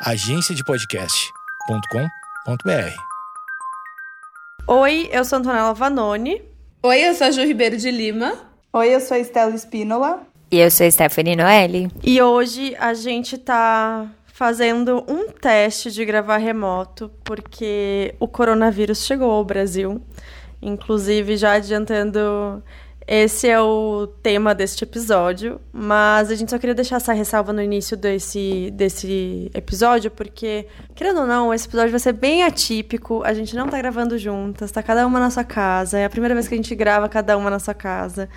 agenciadepodcast.com.br. Oi, eu sou Antonella Vanoni. Oi, eu sou a Ju Ribeiro de Lima. Oi, eu sou a Estela Espínola. E eu sou a Stephanie Noelle. E hoje a gente tá fazendo um teste de gravar remoto, porque o coronavírus chegou ao Brasil. Inclusive, já adiantando, esse é o tema deste episódio, mas a gente só queria deixar essa ressalva no início desse, desse episódio, porque, querendo ou não, esse episódio vai ser bem atípico, a gente não tá gravando juntas, tá cada uma na sua casa, é a primeira vez que a gente grava cada uma na sua casa.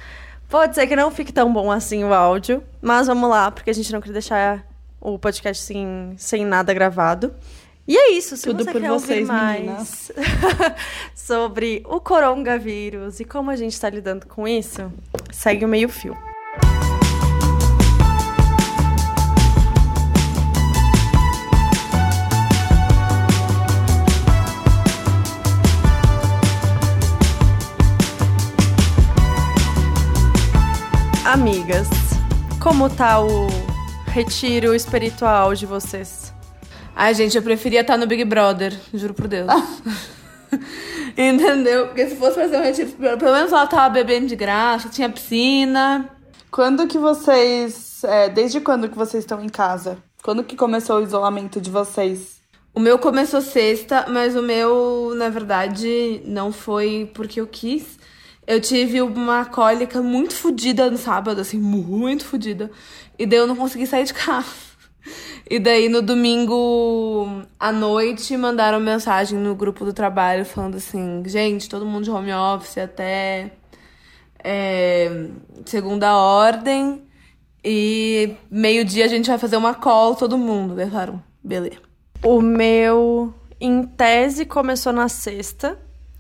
Pode ser que não fique tão bom assim o áudio, mas vamos lá, porque a gente não queria deixar o podcast sem, sem nada gravado. E é isso, se Tudo você por quer vocês, mais meninas. sobre o coronavírus e como a gente está lidando com isso, segue o meio fio. Amigas, como tá o retiro espiritual de vocês? Ai, gente, eu preferia estar no Big Brother, juro por Deus. Entendeu? Porque se fosse fazer um retiro, pelo menos ela tava bebendo de graça, tinha piscina. Quando que vocês. é, desde quando que vocês estão em casa? Quando que começou o isolamento de vocês? O meu começou sexta, mas o meu, na verdade, não foi porque eu quis. Eu tive uma cólica muito fodida no sábado, assim, muito fodida. E daí eu não consegui sair de casa. E daí no domingo à noite mandaram mensagem no grupo do trabalho falando assim: gente, todo mundo de home office até é, segunda ordem. E meio-dia a gente vai fazer uma call, todo mundo. Daí falaram: beleza. O meu, em tese, começou na sexta,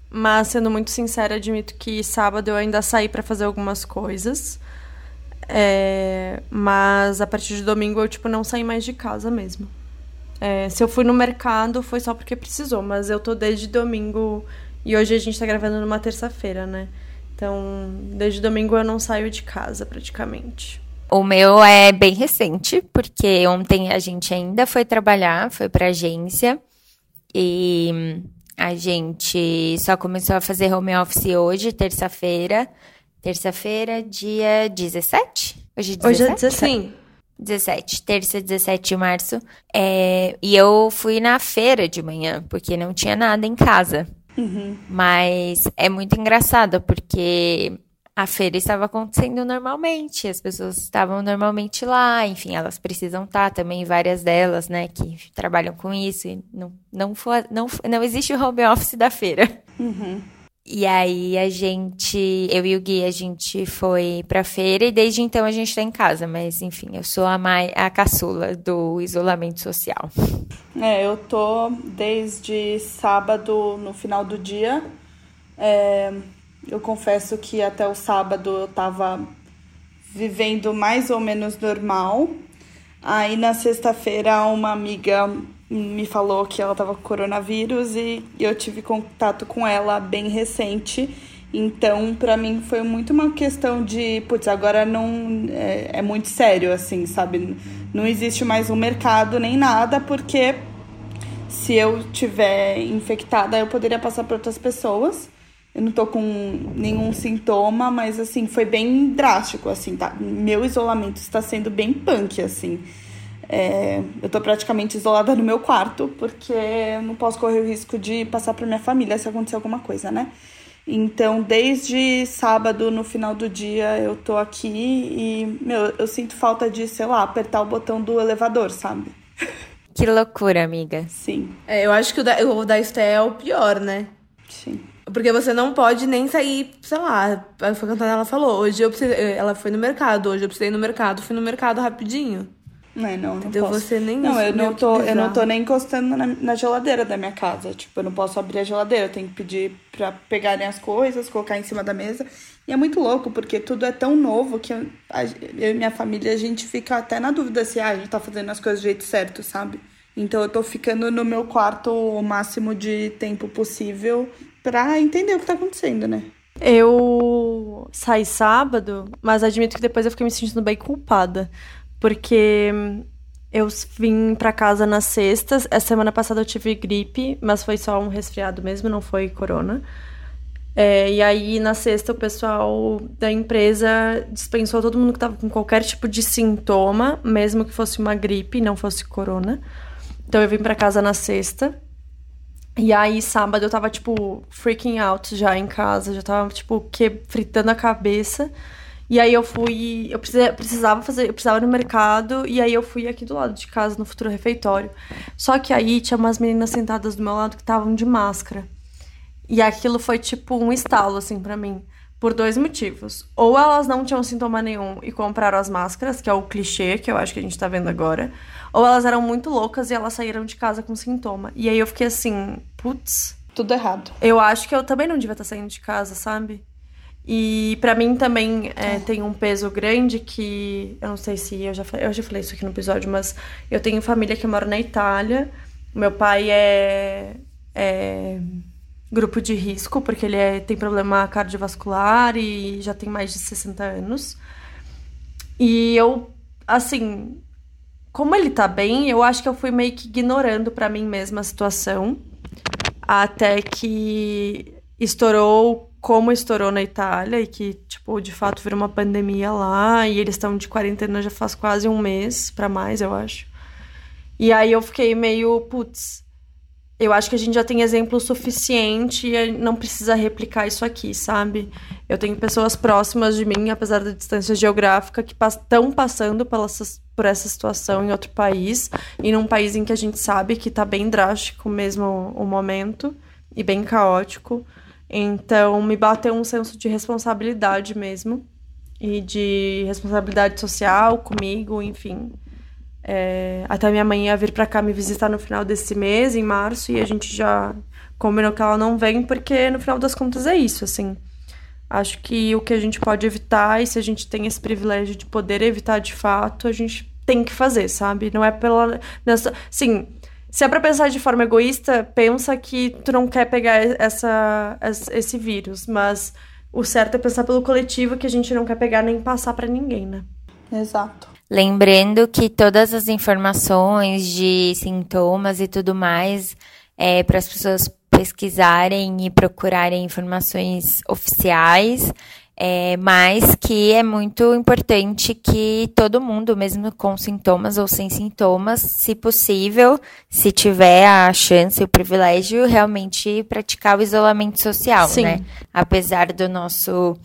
mas sendo muito sincera, admito que sábado eu ainda saí para fazer algumas coisas. É, mas a partir de domingo eu tipo não saí mais de casa mesmo. É, se eu fui no mercado foi só porque precisou, mas eu tô desde domingo e hoje a gente tá gravando numa terça-feira, né? Então, desde domingo eu não saio de casa praticamente. O meu é bem recente, porque ontem a gente ainda foi trabalhar, foi pra agência. E a gente só começou a fazer home office hoje, terça-feira. Terça-feira, dia 17? Hoje é 17? Hoje é 17. Sim. 17, terça, 17 de março. É, e eu fui na feira de manhã, porque não tinha nada em casa. Mas é muito engraçado, porque a feira estava acontecendo normalmente, as pessoas estavam normalmente lá, enfim, elas precisam estar também, várias delas, né, que trabalham com isso, e não, não, for, não, não existe o home office da feira. E aí a gente, eu e o Gui, a gente foi pra feira e desde então a gente tá em casa, mas enfim, eu sou a, mai, a caçula do isolamento social. É, eu tô desde sábado no final do dia. É, eu confesso que até o sábado eu tava vivendo mais ou menos normal. Aí na sexta-feira uma amiga me falou que ela tava com coronavírus e eu tive contato com ela bem recente. Então, pra mim foi muito uma questão de, putz, agora não é, é muito sério assim, sabe? Não existe mais um mercado nem nada, porque se eu tiver infectada, eu poderia passar para outras pessoas. Eu não tô com nenhum sintoma, mas assim, foi bem drástico, assim, tá? Meu isolamento está sendo bem punk, assim. É, eu tô praticamente isolada no meu quarto, porque não posso correr o risco de passar pra minha família se acontecer alguma coisa, né? Então, desde sábado, no final do dia, eu tô aqui e, meu, eu sinto falta de, sei lá, apertar o botão do elevador, sabe? Que loucura, amiga. Sim, É, eu acho que o da, o da Esté é o pior, né? sim. Porque você não pode nem sair, sei lá, foi o que a Antonella falou. Hoje eu precisei, ela foi no mercado, hoje eu precisei ir no mercado, fui no mercado rapidinho. Não, não, não Entendeu? posso. Você nem Não, eu não tô, eu não tô nem encostando na, na geladeira da minha casa. Tipo, eu não posso abrir a geladeira, eu tenho que pedir pra pegarem as coisas, colocar em cima da mesa. E é muito louco, porque tudo é tão novo que eu, a- eu e minha família, a gente fica até na dúvida se ah, a gente tá fazendo as coisas do jeito certo, sabe? Então eu tô ficando no meu quarto o máximo de tempo possível pra entender o que tá acontecendo, né? Eu saí sábado, mas admito que depois eu fiquei me sentindo bem culpada. Porque Eu vim pra casa na sexta. Essa semana passada eu tive gripe, mas foi só um resfriado mesmo, não foi corona. É, e aí, na sexta, o pessoal da empresa dispensou todo mundo que tava com qualquer tipo de sintoma, mesmo que fosse uma gripe, não fosse corona. Então, eu vim pra casa na sexta. E aí, sábado, eu tava, tipo, freaking out já em casa, já tava, tipo, que, fritando a cabeça. E aí eu fui, eu precisava fazer, eu precisava ir no mercado, e aí eu fui aqui do lado de casa, no futuro refeitório. Só que aí tinha umas meninas sentadas do meu lado que estavam de máscara. E aquilo foi tipo um estalo, assim, para mim. Por dois motivos. Ou elas não tinham sintoma nenhum e compraram as máscaras, que é o clichê que eu acho que a gente tá vendo agora. Ou elas eram muito loucas e elas saíram de casa com sintoma. E aí eu fiquei assim, putz. Tudo errado. Eu acho que eu também não devia estar saindo de casa, sabe? E para mim também é, tem um peso grande que. Eu não sei se eu já, falei, eu já falei isso aqui no episódio, mas eu tenho família que mora na Itália. Meu pai é, é grupo de risco, porque ele é, tem problema cardiovascular e já tem mais de 60 anos. E eu, assim, como ele tá bem, eu acho que eu fui meio que ignorando para mim mesma a situação. Até que estourou como estourou na Itália e que, tipo, de fato virou uma pandemia lá e eles estão de quarentena já faz quase um mês para mais, eu acho. E aí eu fiquei meio, putz, eu acho que a gente já tem exemplo suficiente e não precisa replicar isso aqui, sabe? Eu tenho pessoas próximas de mim, apesar da distância geográfica, que estão passando por essa situação em outro país e num país em que a gente sabe que tá bem drástico mesmo o momento e bem caótico. Então, me bateu um senso de responsabilidade mesmo. E de responsabilidade social comigo, enfim. É, até minha mãe ia vir para cá me visitar no final desse mês, em março, e a gente já combinou que ela não vem, porque no final das contas é isso, assim. Acho que o que a gente pode evitar, e se a gente tem esse privilégio de poder evitar de fato, a gente tem que fazer, sabe? Não é pela. Sim, se é pra pensar de forma egoísta, pensa que tu não quer pegar essa, esse vírus, mas o certo é pensar pelo coletivo que a gente não quer pegar nem passar para ninguém, né? Exato. Lembrando que todas as informações de sintomas e tudo mais é para as pessoas pesquisarem e procurarem informações oficiais é, mas que é muito importante que todo mundo, mesmo com sintomas ou sem sintomas, se possível, se tiver a chance, o privilégio, realmente praticar o isolamento social, Sim. né? Apesar do nosso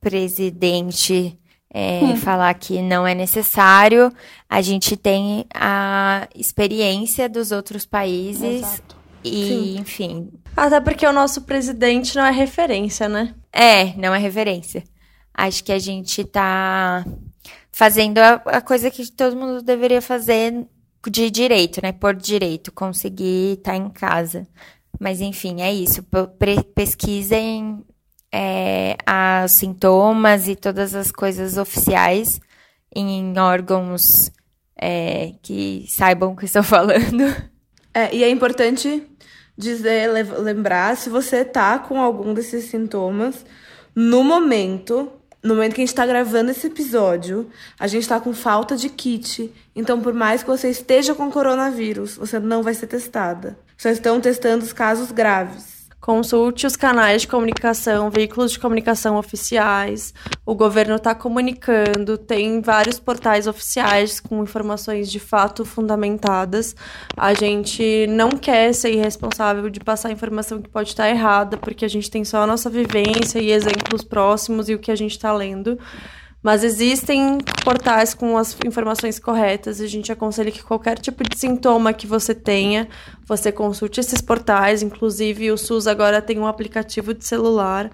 presidente é, hum. falar que não é necessário, a gente tem a experiência dos outros países. Exato. E, Sim. enfim. Até porque o nosso presidente não é referência, né? É, não é referência. Acho que a gente tá fazendo a, a coisa que todo mundo deveria fazer de direito, né? Por direito, conseguir estar tá em casa. Mas enfim, é isso. Pesquisem é, os sintomas e todas as coisas oficiais em órgãos é, que saibam o que estou falando. É, e é importante dizer, lembrar se você tá com algum desses sintomas no momento, no momento que a gente tá gravando esse episódio, a gente tá com falta de kit. Então, por mais que você esteja com coronavírus, você não vai ser testada. Só estão testando os casos graves. Consulte os canais de comunicação, veículos de comunicação oficiais. O governo está comunicando, tem vários portais oficiais com informações de fato fundamentadas. A gente não quer ser irresponsável de passar informação que pode estar errada, porque a gente tem só a nossa vivência e exemplos próximos e o que a gente está lendo. Mas existem portais com as informações corretas. A gente aconselha que qualquer tipo de sintoma que você tenha, você consulte esses portais. Inclusive, o SUS agora tem um aplicativo de celular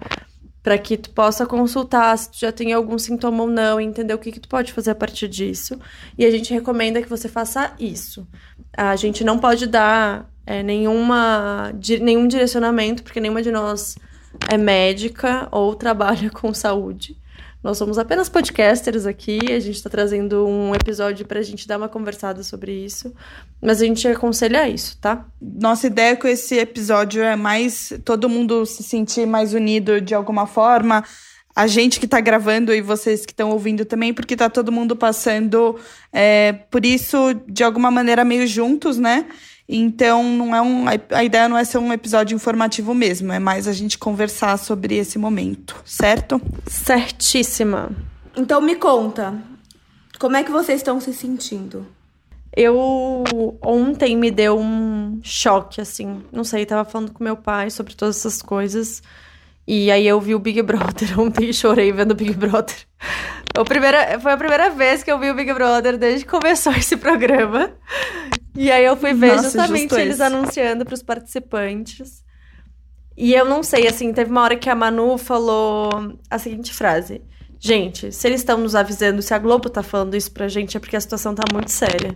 para que tu possa consultar se tu já tem algum sintoma ou não e entender o que, que tu pode fazer a partir disso. E a gente recomenda que você faça isso. A gente não pode dar é, nenhuma, di, nenhum direcionamento, porque nenhuma de nós é médica ou trabalha com saúde. Nós somos apenas podcasters aqui, a gente está trazendo um episódio para a gente dar uma conversada sobre isso, mas a gente aconselha isso, tá? Nossa ideia com esse episódio é mais todo mundo se sentir mais unido de alguma forma, a gente que está gravando e vocês que estão ouvindo também, porque está todo mundo passando é, por isso de alguma maneira meio juntos, né? Então, não é um, a ideia não é ser um episódio informativo mesmo, é mais a gente conversar sobre esse momento, certo? Certíssima. Então me conta, como é que vocês estão se sentindo? Eu ontem me deu um choque, assim. Não sei, tava falando com meu pai sobre todas essas coisas. E aí eu vi o Big Brother ontem e chorei vendo o Big Brother. A primeira, foi a primeira vez que eu vi o Big Brother desde que começou esse programa. E aí eu fui ver Nossa, justamente eles anunciando pros participantes. E eu não sei, assim, teve uma hora que a Manu falou a seguinte frase. Gente, se eles estão nos avisando, se a Globo tá falando isso pra gente, é porque a situação tá muito séria.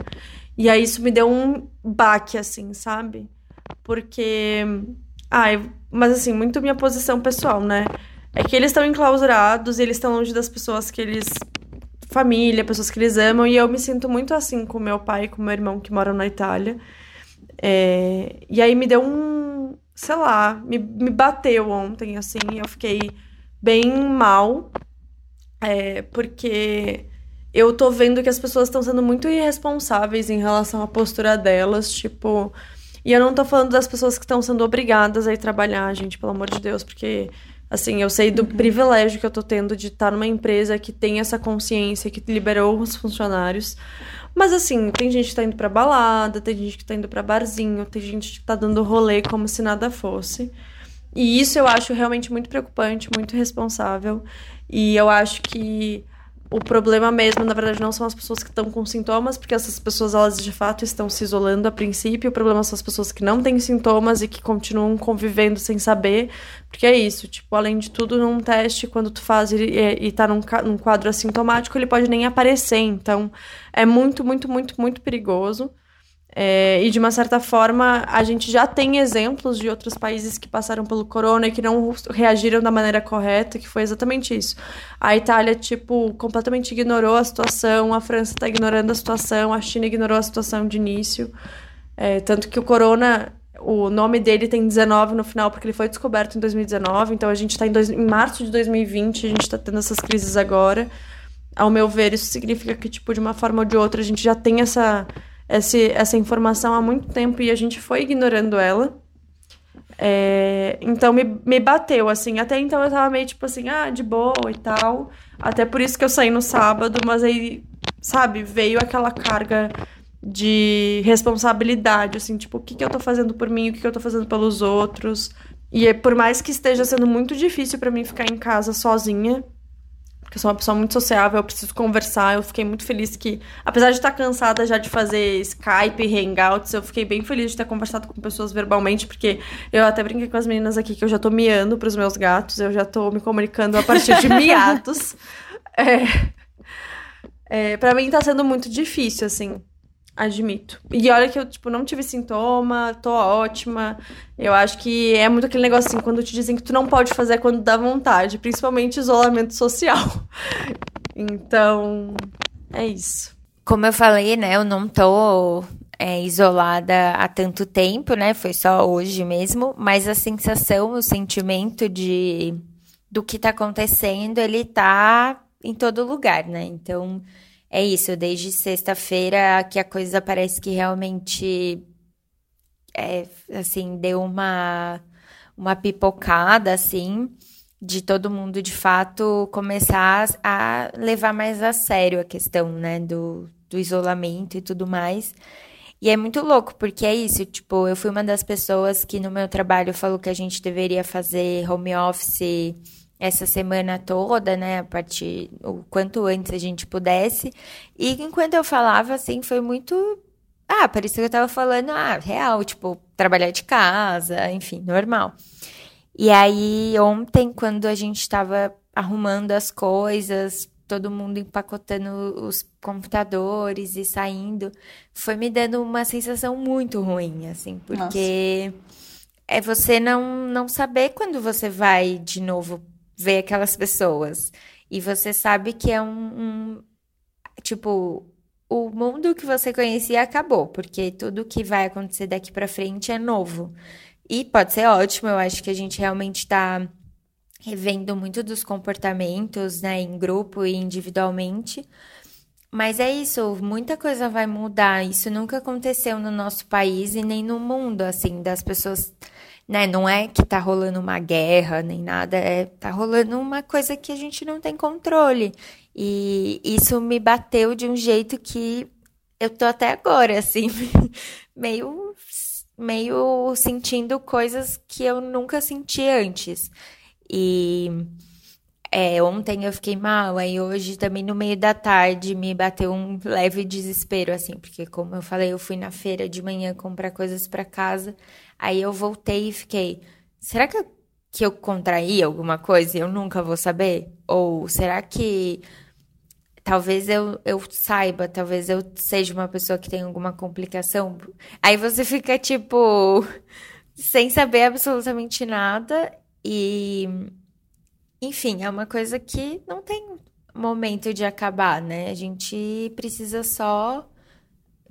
E aí isso me deu um baque, assim, sabe? Porque. Ai, mas assim, muito minha posição pessoal, né? É que eles estão enclausurados e eles estão longe das pessoas que eles. Família, pessoas que eles amam, e eu me sinto muito assim com meu pai e com meu irmão que moram na Itália. É, E aí me deu um. Sei lá, me, me bateu ontem, assim, eu fiquei bem mal. É, porque eu tô vendo que as pessoas estão sendo muito irresponsáveis em relação à postura delas, tipo. E eu não tô falando das pessoas que estão sendo obrigadas a ir trabalhar, gente, pelo amor de Deus, porque, assim, eu sei do privilégio que eu tô tendo de estar numa empresa que tem essa consciência, que liberou os funcionários. Mas, assim, tem gente que tá indo pra balada, tem gente que tá indo pra barzinho, tem gente que tá dando rolê como se nada fosse. E isso eu acho realmente muito preocupante, muito responsável. E eu acho que o problema mesmo, na verdade, não são as pessoas que estão com sintomas, porque essas pessoas, elas de fato estão se isolando a princípio. O problema são as pessoas que não têm sintomas e que continuam convivendo sem saber. Porque é isso, tipo, além de tudo, num teste, quando tu faz e, e, e tá num, num quadro assintomático, ele pode nem aparecer. Então, é muito, muito, muito, muito perigoso. É, e de uma certa forma, a gente já tem exemplos de outros países que passaram pelo corona e que não reagiram da maneira correta, que foi exatamente isso. A Itália, tipo, completamente ignorou a situação, a França está ignorando a situação, a China ignorou a situação de início. É, tanto que o corona, o nome dele tem 19 no final, porque ele foi descoberto em 2019, então a gente está em, em março de 2020, a gente está tendo essas crises agora. Ao meu ver, isso significa que, tipo, de uma forma ou de outra, a gente já tem essa esse, essa informação há muito tempo e a gente foi ignorando ela. É, então me, me bateu, assim. Até então eu tava meio tipo assim, ah, de boa e tal. Até por isso que eu saí no sábado, mas aí, sabe, veio aquela carga de responsabilidade, assim, tipo, o que, que eu tô fazendo por mim, o que, que eu tô fazendo pelos outros. E é, por mais que esteja sendo muito difícil pra mim ficar em casa sozinha, porque eu sou uma pessoa muito sociável, eu preciso conversar. Eu fiquei muito feliz que, apesar de estar cansada já de fazer Skype Hangouts, eu fiquei bem feliz de ter conversado com pessoas verbalmente, porque eu até brinquei com as meninas aqui que eu já tô miando pros meus gatos, eu já tô me comunicando a partir de miatos. É, é, para mim tá sendo muito difícil, assim. Admito. E olha que eu, tipo, não tive sintoma, tô ótima. Eu acho que é muito aquele negócio assim, quando te dizem que tu não pode fazer é quando dá vontade, principalmente isolamento social. Então, é isso. Como eu falei, né, eu não tô é, isolada há tanto tempo, né? Foi só hoje mesmo, mas a sensação, o sentimento de do que tá acontecendo, ele tá em todo lugar, né? Então, é isso, desde sexta-feira que a coisa parece que realmente é, assim, deu uma uma pipocada assim de todo mundo de fato começar a levar mais a sério a questão, né, do, do isolamento e tudo mais. E é muito louco, porque é isso, tipo, eu fui uma das pessoas que no meu trabalho falou que a gente deveria fazer home office essa semana toda, né, a partir o quanto antes a gente pudesse. E enquanto eu falava assim, foi muito ah, parecia que eu tava falando, ah, real, tipo, trabalhar de casa, enfim, normal. E aí, ontem, quando a gente estava arrumando as coisas, todo mundo empacotando os computadores e saindo, foi me dando uma sensação muito ruim, assim, porque é você não, não saber quando você vai de novo ver aquelas pessoas. E você sabe que é um, um tipo, o mundo que você conhecia acabou, porque tudo que vai acontecer daqui pra frente é novo. E pode ser ótimo, eu acho que a gente realmente tá revendo muito dos comportamentos, né, em grupo e individualmente. Mas é isso, muita coisa vai mudar. Isso nunca aconteceu no nosso país e nem no mundo, assim, das pessoas, né? Não é que tá rolando uma guerra nem nada, é tá rolando uma coisa que a gente não tem controle. E isso me bateu de um jeito que eu tô até agora, assim, meio, meio sentindo coisas que eu nunca senti antes. E é, ontem eu fiquei mal, aí hoje também no meio da tarde me bateu um leve desespero, assim, porque como eu falei, eu fui na feira de manhã comprar coisas para casa, aí eu voltei e fiquei, será que eu, que eu contraí alguma coisa e eu nunca vou saber? Ou será que talvez eu, eu saiba, talvez eu seja uma pessoa que tem alguma complicação? Aí você fica, tipo, sem saber absolutamente nada e enfim, é uma coisa que não tem momento de acabar, né? A gente precisa só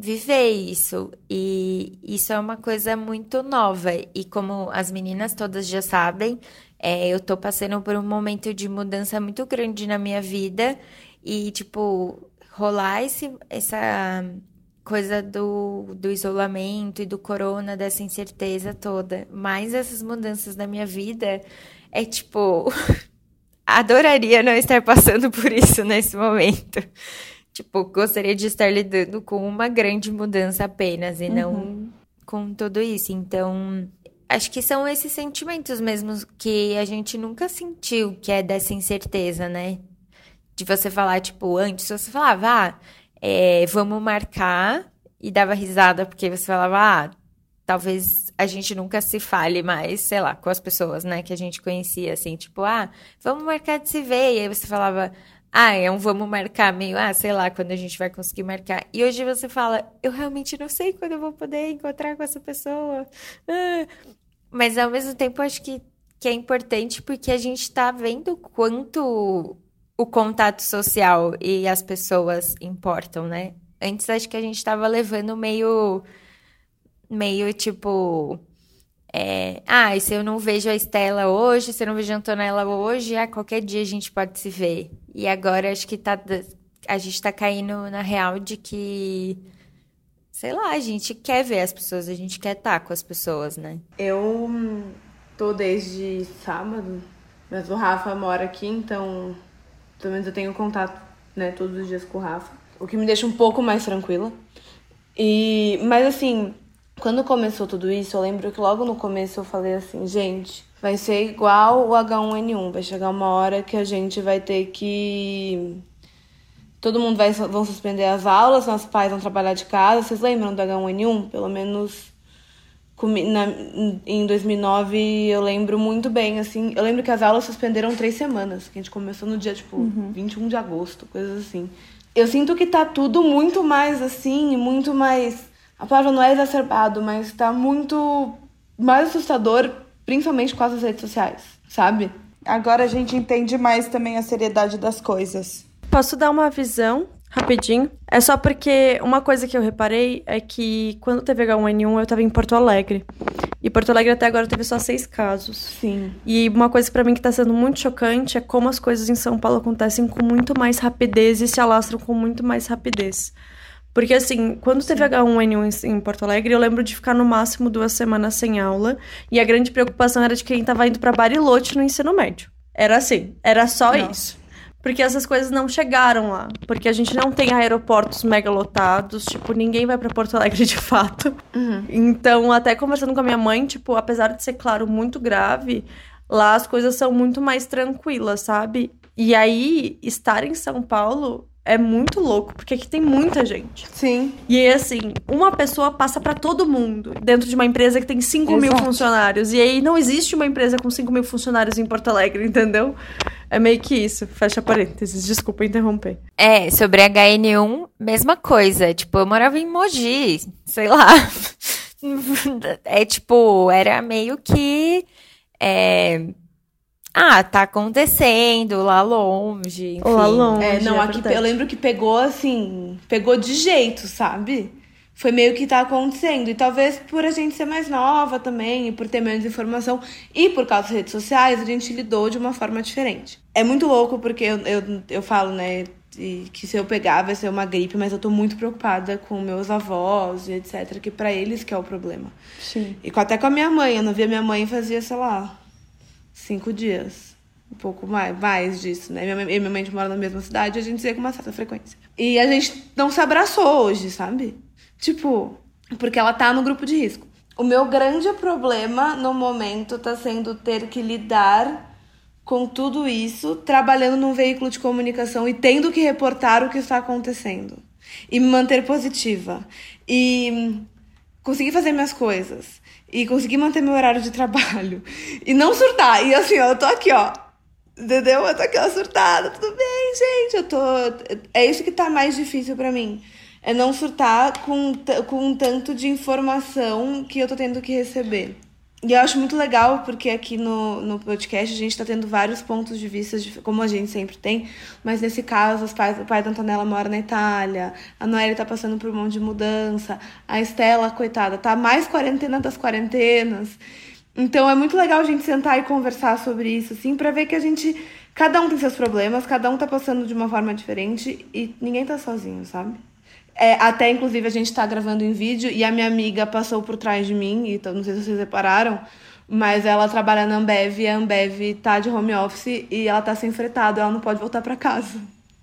viver isso. E isso é uma coisa muito nova. E como as meninas todas já sabem, é, eu tô passando por um momento de mudança muito grande na minha vida. E, tipo, rolar esse, essa coisa do, do isolamento e do corona, dessa incerteza toda, mais essas mudanças na minha vida, é tipo. adoraria não estar passando por isso nesse momento. Tipo, gostaria de estar lidando com uma grande mudança apenas e uhum. não com tudo isso. Então, acho que são esses sentimentos mesmo que a gente nunca sentiu, que é dessa incerteza, né? De você falar, tipo, antes você falava, ah, é, vamos marcar, e dava risada porque você falava, ah, talvez a gente nunca se fale mais, sei lá, com as pessoas, né, que a gente conhecia, assim, tipo, ah, vamos marcar de se ver. E aí você falava, ah, é um vamos marcar meio, ah, sei lá, quando a gente vai conseguir marcar. E hoje você fala, eu realmente não sei quando eu vou poder encontrar com essa pessoa. Ah. Mas ao mesmo tempo, acho que, que é importante porque a gente tá vendo quanto o contato social e as pessoas importam, né? Antes acho que a gente tava levando meio meio tipo. É, ah, e se eu não vejo a Estela hoje, se eu não vejo a Antonella hoje, ah, qualquer dia a gente pode se ver. E agora acho que tá, a gente tá caindo na real de que, sei lá, a gente quer ver as pessoas, a gente quer estar tá com as pessoas, né? Eu tô desde sábado, mas o Rafa mora aqui, então pelo menos eu tenho contato né, todos os dias com o Rafa, o que me deixa um pouco mais tranquila. E, mas assim, quando começou tudo isso, eu lembro que logo no começo eu falei assim, gente, vai ser igual o H1N1, vai chegar uma hora que a gente vai ter que todo mundo vai vão suspender as aulas, nossos pais vão trabalhar de casa. Vocês lembram do H1N1? Pelo menos na, em 2009 eu lembro muito bem, assim. Eu lembro que as aulas suspenderam três semanas, que a gente começou no dia, tipo, uhum. 21 de agosto, coisas assim. Eu sinto que tá tudo muito mais assim, muito mais a palavra não é exacerbado, mas está muito mais assustador, principalmente com as redes sociais, sabe? Agora a gente entende mais também a seriedade das coisas. Posso dar uma visão rapidinho? É só porque uma coisa que eu reparei é que quando teve H1N1 eu tava em Porto Alegre. E Porto Alegre até agora teve só seis casos. Sim. E uma coisa para mim que tá sendo muito chocante é como as coisas em São Paulo acontecem com muito mais rapidez e se alastram com muito mais rapidez. Porque, assim, quando teve H1N1 em Porto Alegre, eu lembro de ficar no máximo duas semanas sem aula. E a grande preocupação era de quem estava indo para Bariloche no ensino médio. Era assim, era só Nossa. isso. Porque essas coisas não chegaram lá. Porque a gente não tem aeroportos mega lotados. Tipo, ninguém vai para Porto Alegre de fato. Uhum. Então, até conversando com a minha mãe, tipo, apesar de ser, claro, muito grave, lá as coisas são muito mais tranquilas, sabe? E aí, estar em São Paulo é muito louco, porque aqui tem muita gente. Sim. E aí, assim, uma pessoa passa para todo mundo dentro de uma empresa que tem 5 mil funcionários. E aí não existe uma empresa com 5 mil funcionários em Porto Alegre, entendeu? É meio que isso. Fecha parênteses. Desculpa interromper. É, sobre HN1, mesma coisa. Tipo, eu morava em Mogi, sei lá. É tipo, era meio que. É, ah, tá acontecendo lá longe. Enfim. Lá longe. É, não, é aqui verdade. eu lembro que pegou assim, pegou de jeito, sabe? foi meio que tá acontecendo. E talvez por a gente ser mais nova também, e por ter menos informação, e por causa das redes sociais, a gente lidou de uma forma diferente. É muito louco porque eu, eu, eu falo, né, que se eu pegar vai ser uma gripe, mas eu tô muito preocupada com meus avós e etc, que para eles que é o problema. Sim. E até com a minha mãe, eu não via minha mãe fazia, sei lá, cinco dias. Um pouco mais, mais disso, né? Minha, mãe, minha mãe mora na mesma cidade a gente se vê com uma certa frequência. E a gente não se abraçou hoje, sabe? Tipo, porque ela tá no grupo de risco. O meu grande problema no momento tá sendo ter que lidar com tudo isso, trabalhando num veículo de comunicação e tendo que reportar o que está acontecendo. E me manter positiva. E conseguir fazer minhas coisas. E conseguir manter meu horário de trabalho. E não surtar. E assim, ó, eu tô aqui, ó. Entendeu? Eu tô aqui, ó, surtada. Tudo bem, gente. Eu tô. É isso que tá mais difícil para mim. É não surtar com, com um tanto de informação que eu tô tendo que receber. E eu acho muito legal, porque aqui no, no podcast a gente está tendo vários pontos de vista, de, como a gente sempre tem, mas nesse caso, os pais, o pai da Antonella mora na Itália, a Noelle está passando por um monte de mudança, a Estela, coitada, tá mais quarentena das quarentenas. Então é muito legal a gente sentar e conversar sobre isso, assim, para ver que a gente. Cada um tem seus problemas, cada um tá passando de uma forma diferente e ninguém tá sozinho, sabe? É, até, inclusive, a gente tá gravando em vídeo e a minha amiga passou por trás de mim, e então, não sei se vocês repararam, mas ela trabalha na Ambev e a Ambev tá de home office e ela tá sem fretado, ela não pode voltar para casa.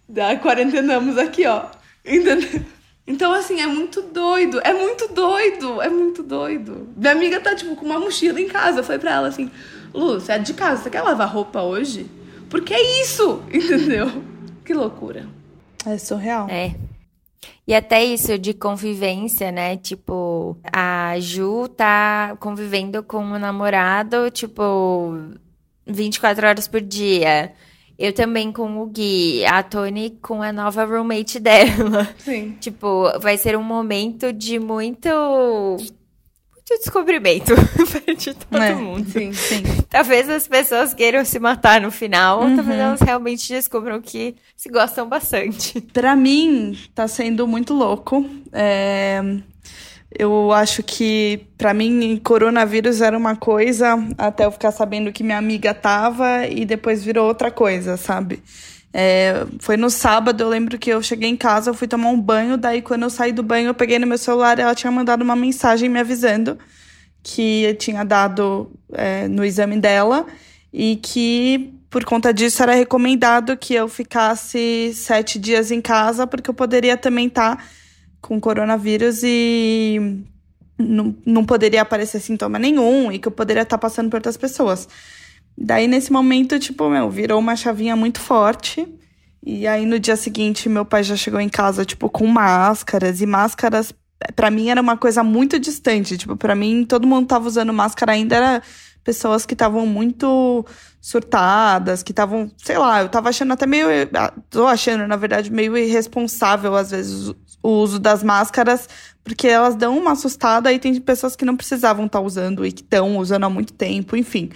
Da quarentenamos aqui, ó. Entendeu? Então, assim, é muito doido, é muito doido, é muito doido. Minha amiga tá, tipo, com uma mochila em casa. Eu falei pra ela assim, Lu, você é de casa, você quer lavar roupa hoje? Porque é isso, entendeu? Que loucura. É surreal. É. E até isso de convivência, né? Tipo, a Ju tá convivendo com o namorado, tipo, 24 horas por dia. Eu também com o Gui, a Tony com a nova roommate dela. Sim. Tipo, vai ser um momento de muito de descobrimento de todo É, mundo. Sim. Sim. Talvez as pessoas queiram se matar no final, Uhum. talvez elas realmente descubram que se gostam bastante. Pra mim, tá sendo muito louco. É, Eu acho que, pra mim, coronavírus era uma coisa, até eu ficar sabendo que minha amiga tava, e depois virou outra coisa, sabe? É, foi no sábado, eu lembro que eu cheguei em casa, eu fui tomar um banho, daí quando eu saí do banho, eu peguei no meu celular e ela tinha mandado uma mensagem me avisando que tinha dado é, no exame dela e que por conta disso era recomendado que eu ficasse sete dias em casa porque eu poderia também estar com coronavírus e não, não poderia aparecer sintoma nenhum e que eu poderia estar passando por outras pessoas. Daí, nesse momento, tipo, meu, virou uma chavinha muito forte. E aí, no dia seguinte, meu pai já chegou em casa, tipo, com máscaras. E máscaras, pra mim, era uma coisa muito distante. Tipo, pra mim, todo mundo tava usando máscara ainda, era pessoas que estavam muito surtadas, que estavam, sei lá, eu tava achando até meio. Tô achando, na verdade, meio irresponsável, às vezes, o uso das máscaras, porque elas dão uma assustada e tem pessoas que não precisavam estar usando e que estão usando há muito tempo, enfim.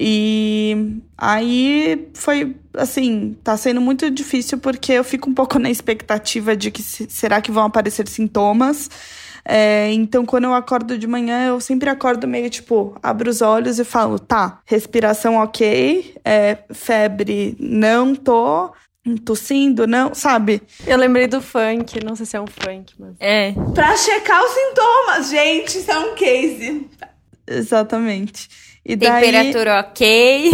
E aí foi assim, tá sendo muito difícil porque eu fico um pouco na expectativa de que se, será que vão aparecer sintomas. É, então, quando eu acordo de manhã, eu sempre acordo meio tipo, abro os olhos e falo, tá, respiração ok, é, febre não tô, tossindo, não, sabe? Eu lembrei do funk, não sei se é um funk, mas. É. Pra checar os sintomas, gente, isso é um case. Exatamente. E daí... Temperatura ok.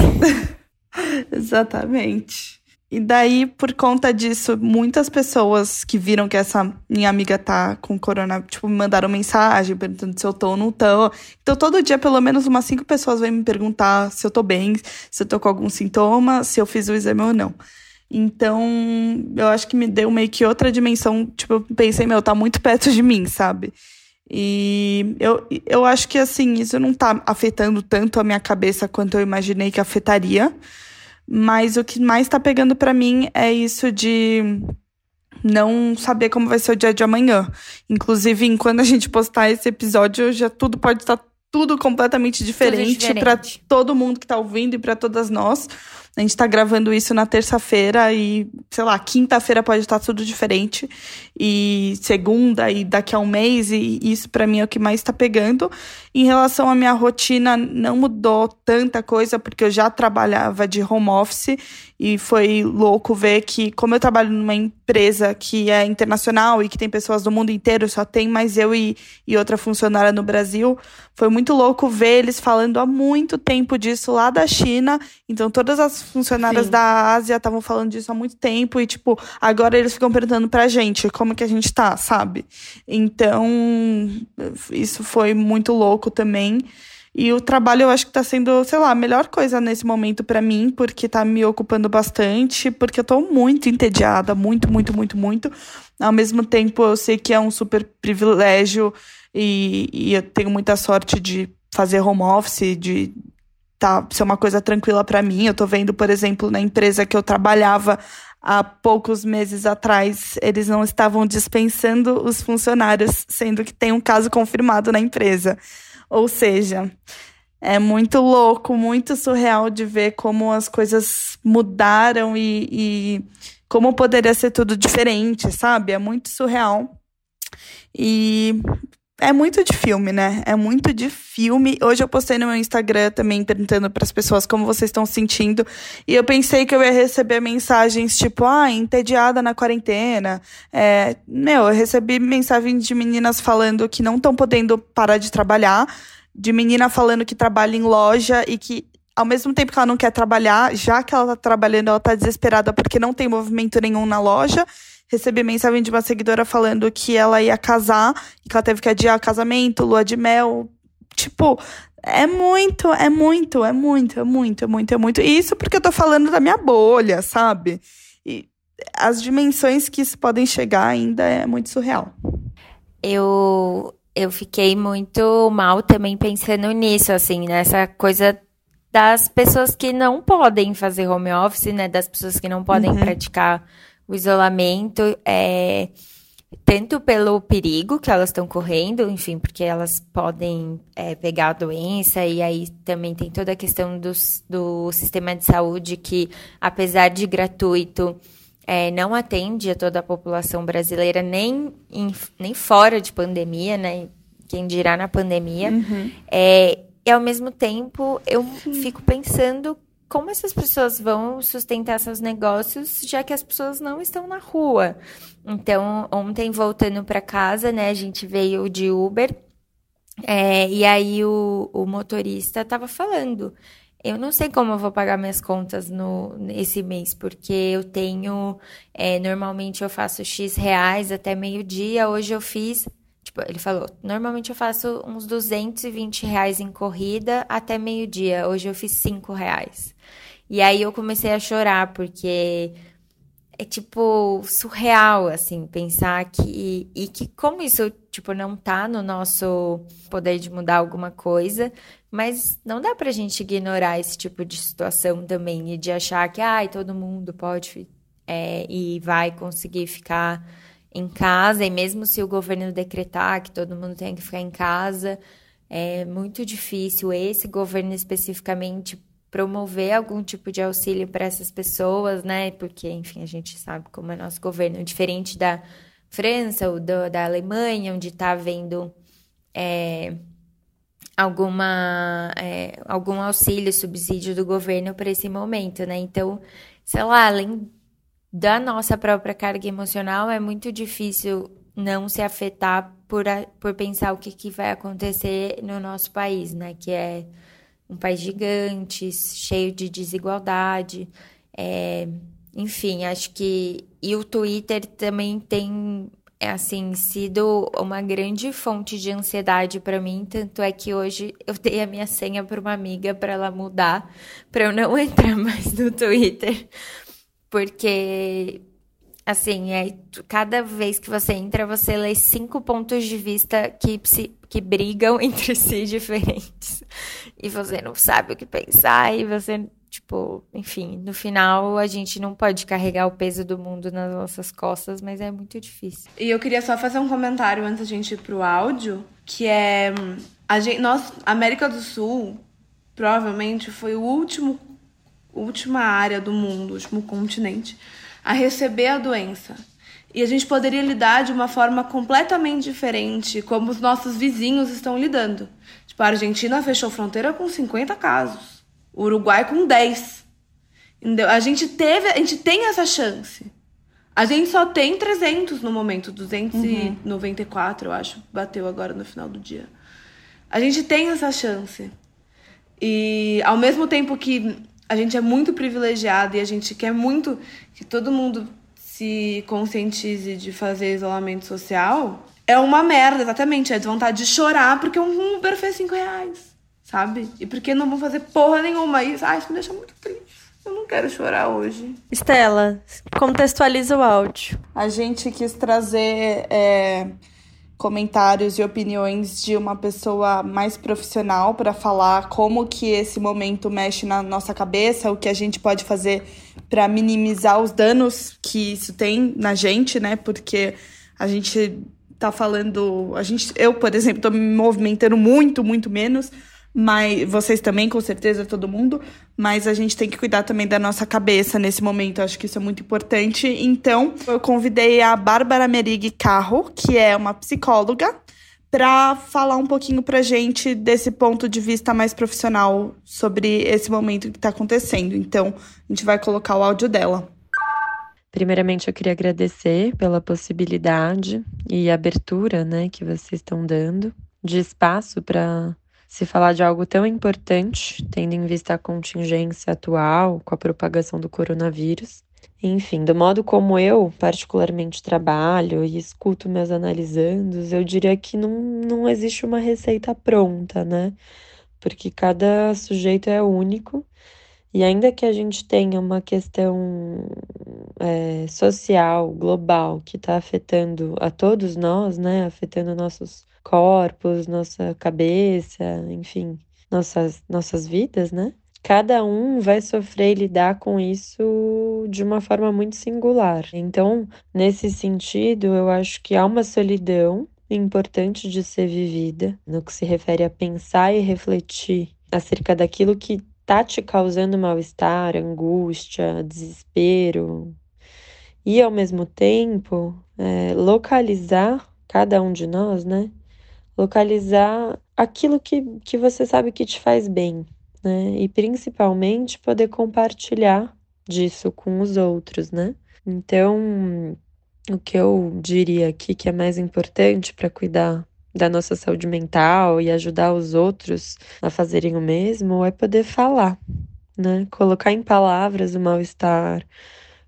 Exatamente. E daí, por conta disso, muitas pessoas que viram que essa minha amiga tá com corona, tipo, me mandaram mensagem perguntando se eu tô ou não tô. Então, todo dia, pelo menos umas cinco pessoas vêm me perguntar se eu tô bem, se eu tô com algum sintoma, se eu fiz o exame ou não. Então, eu acho que me deu meio que outra dimensão. Tipo, eu pensei, meu, tá muito perto de mim, sabe? E eu, eu acho que, assim, isso não tá afetando tanto a minha cabeça quanto eu imaginei que afetaria. Mas o que mais tá pegando para mim é isso de não saber como vai ser o dia de amanhã. Inclusive, enquanto a gente postar esse episódio, já tudo pode estar tudo completamente diferente para diferente. todo mundo que tá ouvindo e para todas nós. A gente tá gravando isso na terça-feira e, sei lá, quinta-feira pode estar tudo diferente. E segunda e daqui a um mês, e isso para mim é o que mais tá pegando. Em relação à minha rotina, não mudou tanta coisa, porque eu já trabalhava de home office e foi louco ver que, como eu trabalho numa empresa que é internacional e que tem pessoas do mundo inteiro, só tem mais eu e, e outra funcionária no Brasil, foi muito louco ver eles falando há muito tempo disso lá da China. Então, todas as funcionárias Sim. da Ásia estavam falando disso há muito tempo e, tipo, agora eles ficam perguntando pra gente como que a gente tá, sabe? Então, isso foi muito louco também. E o trabalho eu acho que tá sendo, sei lá, a melhor coisa nesse momento para mim, porque tá me ocupando bastante, porque eu tô muito entediada, muito, muito, muito, muito. Ao mesmo tempo, eu sei que é um super privilégio e, e eu tenho muita sorte de fazer home office, de tá, ser uma coisa tranquila para mim. Eu tô vendo, por exemplo, na empresa que eu trabalhava há poucos meses atrás, eles não estavam dispensando os funcionários, sendo que tem um caso confirmado na empresa. Ou seja, é muito louco, muito surreal de ver como as coisas mudaram e, e como poderia ser tudo diferente, sabe? É muito surreal. E é muito de filme, né? É muito de filme. Hoje eu postei no meu Instagram também perguntando para as pessoas como vocês estão sentindo. E eu pensei que eu ia receber mensagens tipo, ah, entediada na quarentena. É, meu, eu recebi mensagens de meninas falando que não estão podendo parar de trabalhar, de menina falando que trabalha em loja e que ao mesmo tempo que ela não quer trabalhar, já que ela tá trabalhando, ela tá desesperada porque não tem movimento nenhum na loja recebi mensagem de uma seguidora falando que ela ia casar e que ela teve que adiar casamento, lua de mel. Tipo, é muito, é muito, é muito, é muito, é muito, é muito. E isso porque eu tô falando da minha bolha, sabe? E as dimensões que isso podem chegar ainda é muito surreal. Eu eu fiquei muito mal também pensando nisso, assim, nessa coisa das pessoas que não podem fazer home office, né? Das pessoas que não podem uhum. praticar o isolamento é tanto pelo perigo que elas estão correndo, enfim, porque elas podem é, pegar a doença, e aí também tem toda a questão do, do sistema de saúde que, apesar de gratuito, é, não atende a toda a população brasileira, nem, em, nem fora de pandemia, né? Quem dirá na pandemia. Uhum. É, e ao mesmo tempo, eu fico pensando como essas pessoas vão sustentar seus negócios, já que as pessoas não estão na rua. Então, ontem, voltando para casa, né, a gente veio de Uber, é, e aí o, o motorista estava falando. Eu não sei como eu vou pagar minhas contas no, nesse mês, porque eu tenho. É, normalmente eu faço X reais até meio-dia. Hoje eu fiz. Tipo, ele falou: normalmente eu faço uns 220 reais em corrida até meio-dia. Hoje eu fiz 5 reais. E aí eu comecei a chorar, porque é tipo surreal assim pensar que e que como isso tipo não tá no nosso poder de mudar alguma coisa, mas não dá pra gente ignorar esse tipo de situação também e de achar que ai todo mundo pode é, e vai conseguir ficar em casa e mesmo se o governo decretar que todo mundo tem que ficar em casa, é muito difícil esse governo especificamente promover algum tipo de auxílio para essas pessoas, né? Porque, enfim, a gente sabe como é nosso governo, diferente da França ou do, da Alemanha, onde está havendo é, alguma, é, algum auxílio, subsídio do governo para esse momento, né? Então, sei lá, além da nossa própria carga emocional, é muito difícil não se afetar por, a, por pensar o que, que vai acontecer no nosso país, né? Que é um país gigante, cheio de desigualdade. É, enfim, acho que. E o Twitter também tem, é, assim, sido uma grande fonte de ansiedade para mim. Tanto é que hoje eu dei a minha senha para uma amiga para ela mudar, para eu não entrar mais no Twitter. Porque assim, é, cada vez que você entra, você lê cinco pontos de vista que, que brigam entre si diferentes. E você não sabe o que pensar, e você, tipo, enfim, no final a gente não pode carregar o peso do mundo nas nossas costas, mas é muito difícil. E eu queria só fazer um comentário antes da gente ir pro áudio, que é. A gente, nós, América do Sul, provavelmente foi o último última área do mundo, último continente, a receber a doença. E a gente poderia lidar de uma forma completamente diferente, como os nossos vizinhos estão lidando. Tipo, a Argentina fechou fronteira com 50 casos, o Uruguai com 10. Entendeu? A gente teve, a gente tem essa chance. A gente só tem 300 no momento, 294, uhum. eu acho, bateu agora no final do dia. A gente tem essa chance. E ao mesmo tempo que a gente é muito privilegiado e a gente quer muito que todo mundo se conscientize de fazer isolamento social, é uma merda, exatamente. É de vontade de chorar porque um Uber fez 5 reais, sabe? E porque não vão fazer porra nenhuma. Isso, ah, isso me deixa muito triste. Eu não quero chorar hoje. Estela, contextualiza o áudio. A gente quis trazer é, comentários e opiniões de uma pessoa mais profissional para falar como que esse momento mexe na nossa cabeça, o que a gente pode fazer para minimizar os danos que isso tem na gente, né? Porque a gente tá falando, a gente, eu, por exemplo, tô me movimentando muito, muito menos mas vocês também, com certeza, todo mundo, mas a gente tem que cuidar também da nossa cabeça nesse momento, acho que isso é muito importante. Então, eu convidei a Bárbara Merig Carro, que é uma psicóloga, para falar um pouquinho pra gente desse ponto de vista mais profissional sobre esse momento que está acontecendo. Então, a gente vai colocar o áudio dela. Primeiramente, eu queria agradecer pela possibilidade e abertura, né, que vocês estão dando de espaço para se falar de algo tão importante, tendo em vista a contingência atual com a propagação do coronavírus. Enfim, do modo como eu particularmente trabalho e escuto meus analisandos, eu diria que não, não existe uma receita pronta, né? Porque cada sujeito é único e ainda que a gente tenha uma questão é, social, global, que está afetando a todos nós, né? Afetando nossos corpos, nossa cabeça, enfim, nossas, nossas vidas, né? Cada um vai sofrer e lidar com isso de uma forma muito singular. Então, nesse sentido, eu acho que há uma solidão importante de ser vivida no que se refere a pensar e refletir acerca daquilo que tá te causando mal-estar, angústia, desespero. E ao mesmo tempo, é, localizar cada um de nós, né? Localizar aquilo que, que você sabe que te faz bem, né? E principalmente poder compartilhar disso com os outros, né? Então, o que eu diria aqui que é mais importante para cuidar da nossa saúde mental e ajudar os outros a fazerem o mesmo é poder falar, né? Colocar em palavras o mal-estar,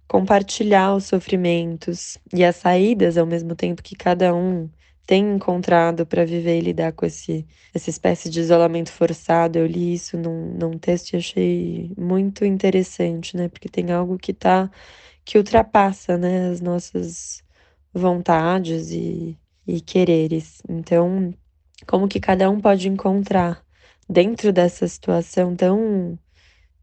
compartilhar os sofrimentos e as saídas ao mesmo tempo que cada um tem encontrado para viver e lidar com esse, essa espécie de isolamento forçado. Eu li isso num, num texto e achei muito interessante, né? Porque tem algo que tá que ultrapassa, né, as nossas vontades e, e quereres. Então, como que cada um pode encontrar dentro dessa situação tão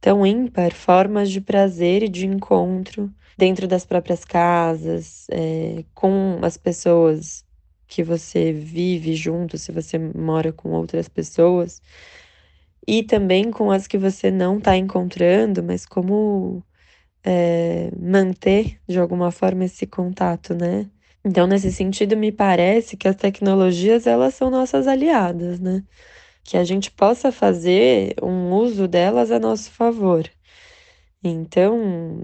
tão ímpar formas de prazer e de encontro dentro das próprias casas, é, com as pessoas que você vive junto, se você mora com outras pessoas, e também com as que você não está encontrando, mas como é, manter de alguma forma esse contato, né? Então, nesse sentido, me parece que as tecnologias elas são nossas aliadas, né? Que a gente possa fazer um uso delas a nosso favor. Então,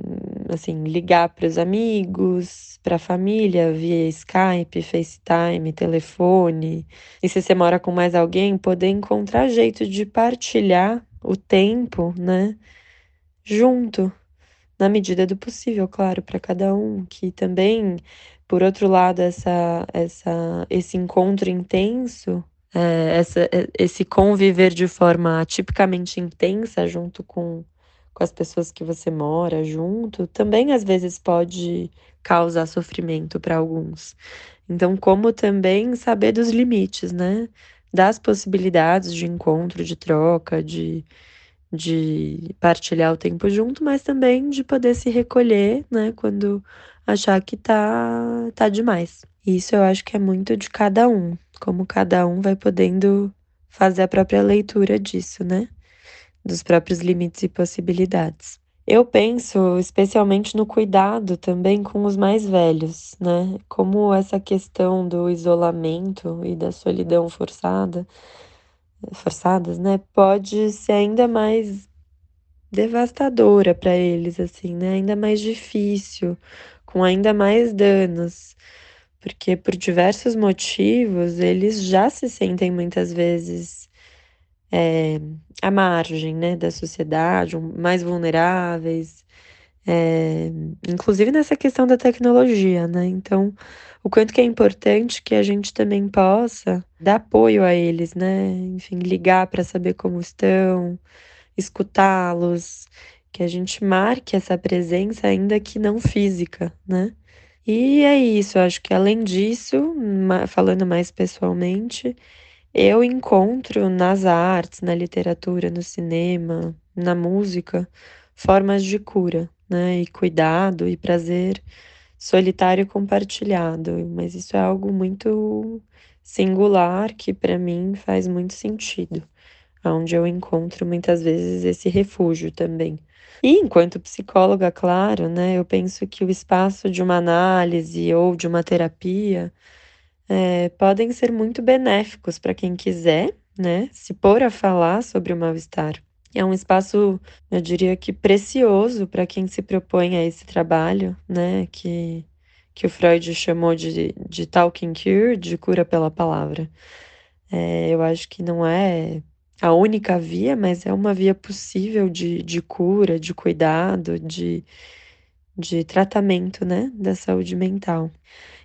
assim, ligar para os amigos, para a família via Skype, FaceTime, telefone. E se você mora com mais alguém, poder encontrar jeito de partilhar o tempo, né? Junto, na medida do possível, claro, para cada um, que também, por outro lado, essa, essa, esse encontro intenso, é, essa, é, esse conviver de forma tipicamente intensa junto com com as pessoas que você mora junto, também às vezes pode causar sofrimento para alguns. Então, como também saber dos limites, né? Das possibilidades de encontro, de troca, de, de partilhar o tempo junto, mas também de poder se recolher, né? Quando achar que tá, tá demais. Isso eu acho que é muito de cada um, como cada um vai podendo fazer a própria leitura disso, né? Dos próprios limites e possibilidades. Eu penso especialmente no cuidado também com os mais velhos, né? Como essa questão do isolamento e da solidão forçada, forçadas, né, pode ser ainda mais devastadora para eles, assim, né? Ainda mais difícil, com ainda mais danos, porque por diversos motivos eles já se sentem muitas vezes é, à margem, né, da sociedade, mais vulneráveis, é, inclusive nessa questão da tecnologia, né? Então, o quanto que é importante que a gente também possa dar apoio a eles, né? Enfim, ligar para saber como estão, escutá-los, que a gente marque essa presença, ainda que não física, né? E é isso, acho que além disso, falando mais pessoalmente, eu encontro nas artes, na literatura, no cinema, na música, formas de cura, né? E cuidado e prazer solitário compartilhado. Mas isso é algo muito singular que para mim faz muito sentido, onde eu encontro muitas vezes esse refúgio também. E enquanto psicóloga, claro, né, eu penso que o espaço de uma análise ou de uma terapia é, podem ser muito benéficos para quem quiser, né, se pôr a falar sobre o mal-estar. É um espaço, eu diria que precioso para quem se propõe a esse trabalho, né, que, que o Freud chamou de, de talking cure, de cura pela palavra. É, eu acho que não é a única via, mas é uma via possível de, de cura, de cuidado, de, de tratamento, né, da saúde mental.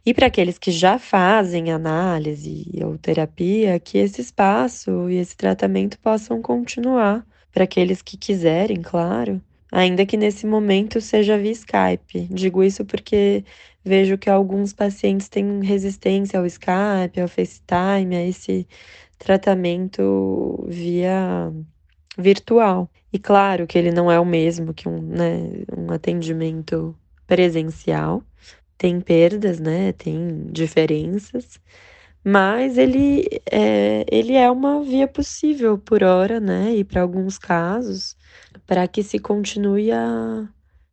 E para aqueles que já fazem análise ou terapia, que esse espaço e esse tratamento possam continuar. Para aqueles que quiserem, claro, ainda que nesse momento seja via Skype. Digo isso porque vejo que alguns pacientes têm resistência ao Skype, ao FaceTime, a esse tratamento via virtual. E claro que ele não é o mesmo que um, né, um atendimento presencial, tem perdas, né? Tem diferenças, mas ele é, ele é uma via possível por hora, né? E para alguns casos, para que se continue a,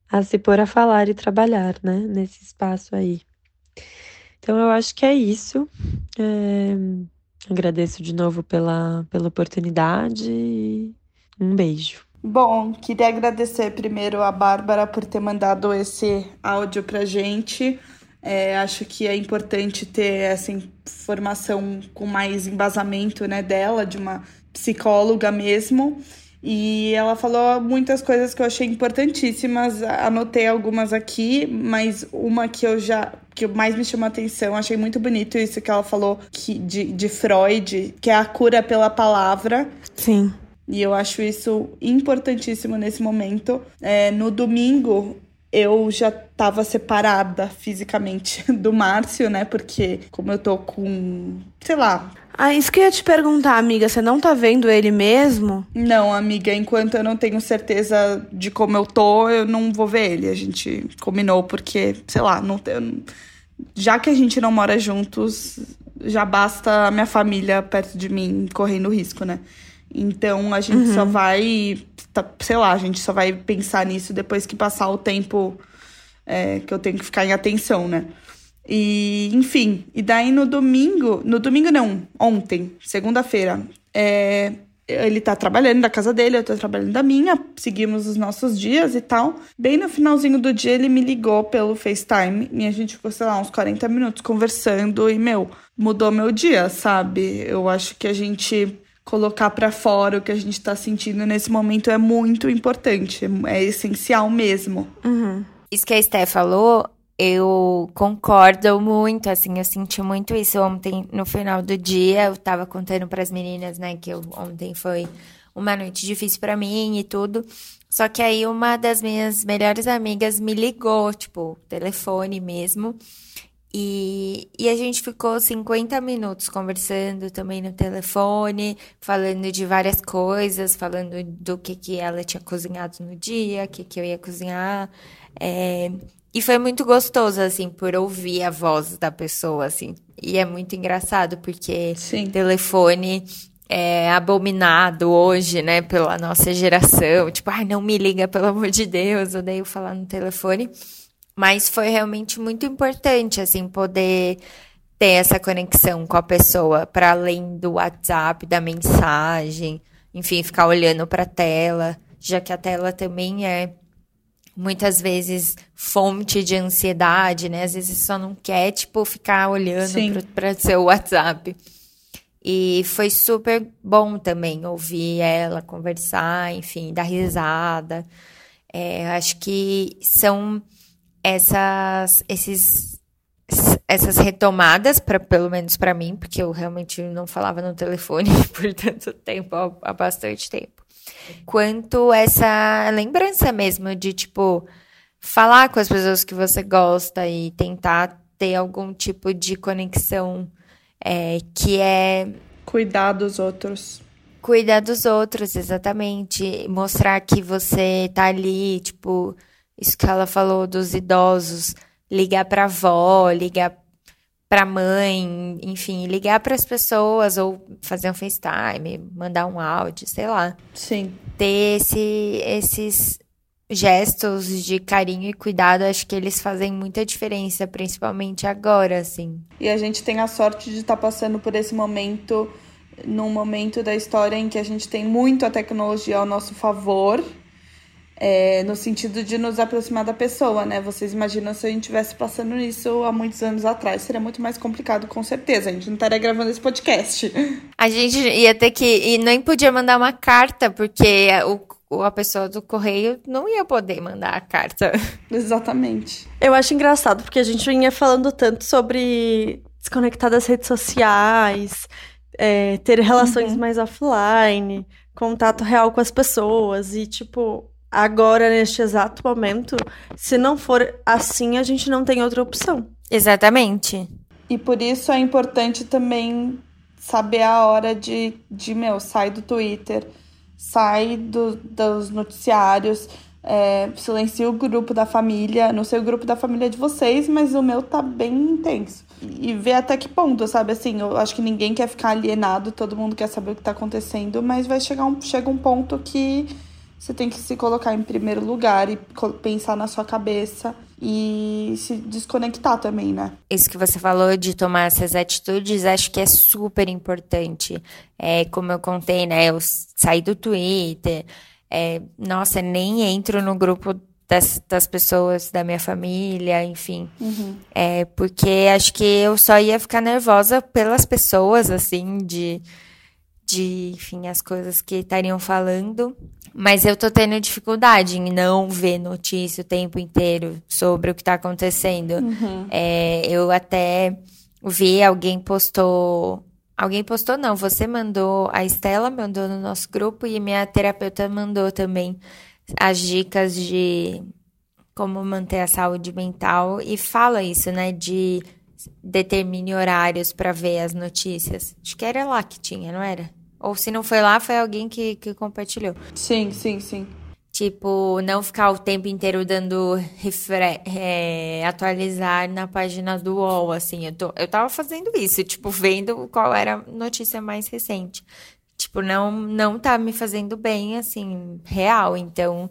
a se pôr a falar e trabalhar, né? Nesse espaço aí. Então eu acho que é isso. É, agradeço de novo pela, pela oportunidade e um beijo. Bom, queria agradecer primeiro a Bárbara por ter mandado esse áudio pra gente. É, acho que é importante ter essa informação com mais embasamento né, dela, de uma psicóloga mesmo. E ela falou muitas coisas que eu achei importantíssimas. Anotei algumas aqui, mas uma que eu já que mais me chamou a atenção, achei muito bonito isso que ela falou que, de, de Freud, que é a cura pela palavra. Sim. E eu acho isso importantíssimo nesse momento. É, no domingo, eu já estava separada fisicamente do Márcio, né? Porque como eu tô com, sei lá. Ah, isso que eu ia te perguntar, amiga, você não tá vendo ele mesmo? Não, amiga, enquanto eu não tenho certeza de como eu tô, eu não vou ver ele. A gente combinou porque, sei lá, não tem, já que a gente não mora juntos, já basta a minha família perto de mim correndo risco, né? Então a gente uhum. só vai, tá, sei lá, a gente só vai pensar nisso depois que passar o tempo é, que eu tenho que ficar em atenção, né? E, enfim, e daí no domingo, no domingo não, ontem, segunda-feira, é, ele tá trabalhando da casa dele, eu tô trabalhando da minha, seguimos os nossos dias e tal. Bem no finalzinho do dia, ele me ligou pelo FaceTime e a gente ficou, sei lá, uns 40 minutos conversando e, meu, mudou meu dia, sabe? Eu acho que a gente colocar para fora o que a gente está sentindo nesse momento é muito importante, é essencial mesmo. Uhum. Isso que a Esté falou, eu concordo muito, assim, eu senti muito isso ontem no final do dia. Eu tava contando para as meninas, né, que eu, ontem foi uma noite difícil para mim e tudo. Só que aí uma das minhas melhores amigas me ligou, tipo, telefone mesmo. E, e a gente ficou 50 minutos conversando também no telefone, falando de várias coisas, falando do que, que ela tinha cozinhado no dia, o que, que eu ia cozinhar. É, e foi muito gostoso, assim, por ouvir a voz da pessoa, assim. E é muito engraçado, porque Sim. telefone é, abominado hoje, né, pela nossa geração. Tipo, ai, não me liga, pelo amor de Deus, odeio falar no telefone. Mas foi realmente muito importante, assim, poder ter essa conexão com a pessoa, para além do WhatsApp, da mensagem, enfim, ficar olhando para a tela, já que a tela também é muitas vezes fonte de ansiedade, né? Às vezes só não quer, tipo, ficar olhando para seu WhatsApp. E foi super bom também ouvir ela conversar, enfim, dar risada. É, acho que são essas, esses, essas retomadas, pra, pelo menos para mim, porque eu realmente não falava no telefone por tanto tempo, há, há bastante tempo. Quanto essa lembrança mesmo de, tipo, falar com as pessoas que você gosta e tentar ter algum tipo de conexão é, que é. Cuidar dos outros. Cuidar dos outros, exatamente. Mostrar que você tá ali, tipo, isso que ela falou dos idosos, ligar pra avó, ligar pra mãe, enfim, ligar para as pessoas ou fazer um FaceTime, mandar um áudio, sei lá. Sim. Ter esse, esses gestos de carinho e cuidado, acho que eles fazem muita diferença, principalmente agora, assim. E a gente tem a sorte de estar tá passando por esse momento, num momento da história em que a gente tem muito a tecnologia ao nosso favor. É, no sentido de nos aproximar da pessoa, né? Vocês imaginam se a gente estivesse passando nisso há muitos anos atrás, seria muito mais complicado, com certeza. A gente não estaria gravando esse podcast. A gente ia ter que. E nem podia mandar uma carta, porque o a pessoa do correio não ia poder mandar a carta. Exatamente. Eu acho engraçado, porque a gente vinha falando tanto sobre desconectar das redes sociais, é, ter relações uhum. mais offline, contato real com as pessoas. E, tipo, agora, neste exato momento, se não for assim, a gente não tem outra opção. Exatamente. E por isso é importante também saber a hora de, de meu, sai do Twitter sai do, dos noticiários, é, silencia o grupo da família, não sei o grupo da família de vocês, mas o meu tá bem intenso. E ver até que ponto, sabe? Assim, eu acho que ninguém quer ficar alienado, todo mundo quer saber o que tá acontecendo, mas vai chegar um, chega um ponto que você tem que se colocar em primeiro lugar e pensar na sua cabeça e se desconectar também, né? Isso que você falou de tomar essas atitudes, acho que é super importante. É, como eu contei, né? Eu saí do Twitter. É, nossa, nem entro no grupo das, das pessoas da minha família, enfim. Uhum. É, porque acho que eu só ia ficar nervosa pelas pessoas, assim, de, de enfim, as coisas que estariam falando. Mas eu tô tendo dificuldade em não ver notícia o tempo inteiro sobre o que tá acontecendo. Uhum. É, eu até vi, alguém postou. Alguém postou, não, você mandou, a Estela mandou no nosso grupo e minha terapeuta mandou também as dicas de como manter a saúde mental e fala isso, né, de determine horários para ver as notícias. Acho que era lá que tinha, não era? Ou se não foi lá, foi alguém que, que compartilhou. Sim, sim, sim. Tipo, não ficar o tempo inteiro dando refre é, atualizar na página do UOL, assim. Eu, tô, eu tava fazendo isso, tipo, vendo qual era a notícia mais recente. Tipo, não, não tá me fazendo bem, assim, real. Então,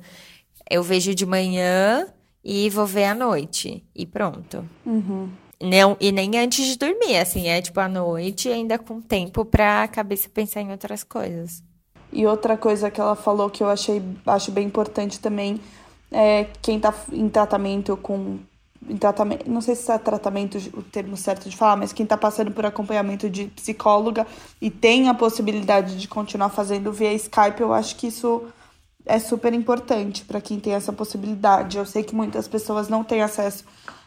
eu vejo de manhã e vou ver à noite. E pronto. Uhum. Não, e nem antes de dormir, assim, é tipo à noite, ainda com tempo pra cabeça pensar em outras coisas. E outra coisa que ela falou que eu achei acho bem importante também é quem tá em tratamento com em tratamento, não sei se é tratamento o termo certo de falar, mas quem tá passando por acompanhamento de psicóloga e tem a possibilidade de continuar fazendo via Skype, eu acho que isso é super importante para quem tem essa possibilidade. Eu sei que muitas pessoas não têm acesso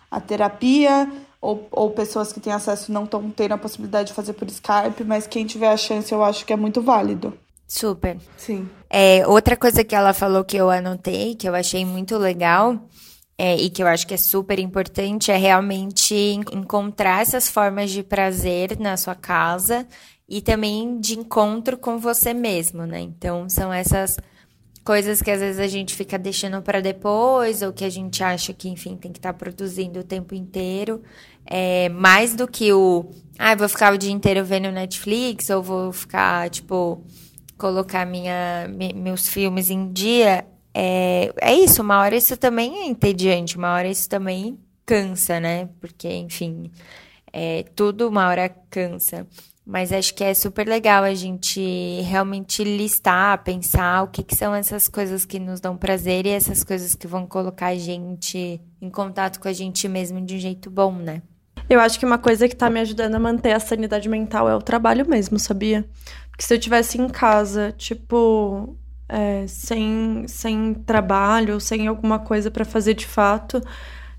à terapia, ou, ou pessoas que têm acesso não estão tendo a possibilidade de fazer por Skype, mas quem tiver a chance eu acho que é muito válido. Super. Sim. É, outra coisa que ela falou que eu anotei, que eu achei muito legal, é, e que eu acho que é super importante, é realmente encontrar essas formas de prazer na sua casa e também de encontro com você mesmo, né? Então, são essas coisas que às vezes a gente fica deixando para depois, ou que a gente acha que, enfim, tem que estar tá produzindo o tempo inteiro. É, mais do que o, ah, vou ficar o dia inteiro vendo Netflix, ou vou ficar, tipo, colocar minha, meus filmes em dia. É, é isso, uma hora isso também é entediante, uma hora isso também cansa, né? Porque, enfim, é, tudo uma hora cansa. Mas acho que é super legal a gente realmente listar, pensar o que, que são essas coisas que nos dão prazer e essas coisas que vão colocar a gente em contato com a gente mesmo de um jeito bom, né? Eu acho que uma coisa que tá me ajudando a manter a sanidade mental é o trabalho mesmo, sabia? Porque se eu tivesse em casa, tipo, é, sem, sem trabalho, sem alguma coisa para fazer de fato,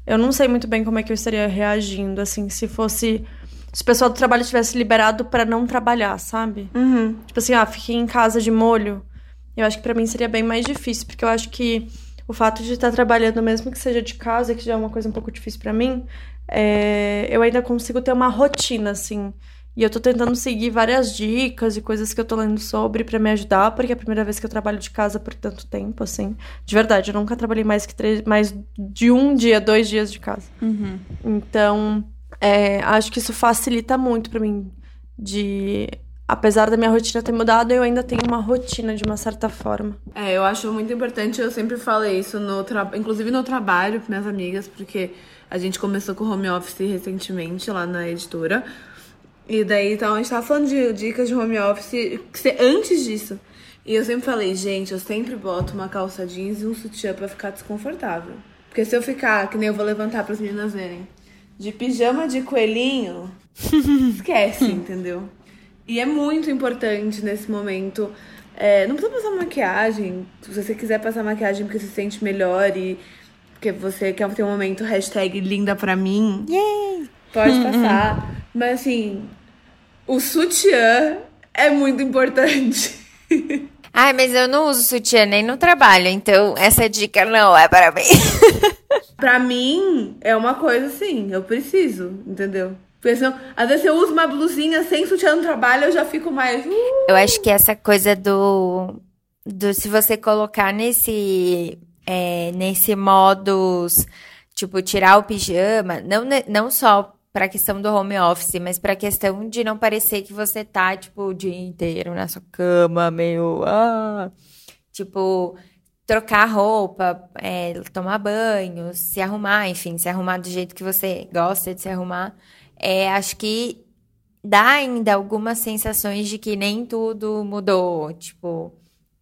eu não sei muito bem como é que eu estaria reagindo, assim, se fosse se o pessoal do trabalho tivesse liberado para não trabalhar, sabe? Uhum. Tipo assim, ah, fiquei em casa de molho. Eu acho que para mim seria bem mais difícil, porque eu acho que o fato de estar trabalhando, mesmo que seja de casa, que já é uma coisa um pouco difícil para mim, é... eu ainda consigo ter uma rotina, assim. E eu tô tentando seguir várias dicas e coisas que eu tô lendo sobre para me ajudar, porque é a primeira vez que eu trabalho de casa por tanto tempo, assim. De verdade, eu nunca trabalhei mais que três, mais de um dia, dois dias de casa. Uhum. Então, é, acho que isso facilita muito para mim. De. Apesar da minha rotina ter mudado, eu ainda tenho uma rotina de uma certa forma. É, eu acho muito importante, eu sempre falei isso, no tra... inclusive no trabalho com minhas amigas, porque a gente começou com home office recentemente lá na editora. E daí, então, a gente tava falando de dicas de home office antes disso. E eu sempre falei, gente, eu sempre boto uma calça jeans e um sutiã pra ficar desconfortável. Porque se eu ficar, que nem eu vou levantar para as meninas verem, de pijama de coelhinho, esquece, entendeu? E é muito importante nesse momento. É, não precisa passar maquiagem. Se você quiser passar maquiagem porque se sente melhor e porque você quer ter um momento hashtag linda pra mim, Yay! pode passar. Mas assim, o sutiã é muito importante. Ai, mas eu não uso sutiã nem no trabalho, então essa dica não é para mim. pra mim, é uma coisa assim, eu preciso, entendeu? Às vezes eu uso uma blusinha sem sutiã no trabalho, eu já fico mais. Uh! Eu acho que essa coisa do. do se você colocar nesse. É, nesse modus, tipo, tirar o pijama, não, não só para a questão do home office, mas para a questão de não parecer que você tá, tipo, o dia inteiro na sua cama, meio. Ah, tipo, trocar roupa, é, tomar banho, se arrumar, enfim, se arrumar do jeito que você gosta de se arrumar. É, acho que dá ainda algumas sensações de que nem tudo mudou. Tipo,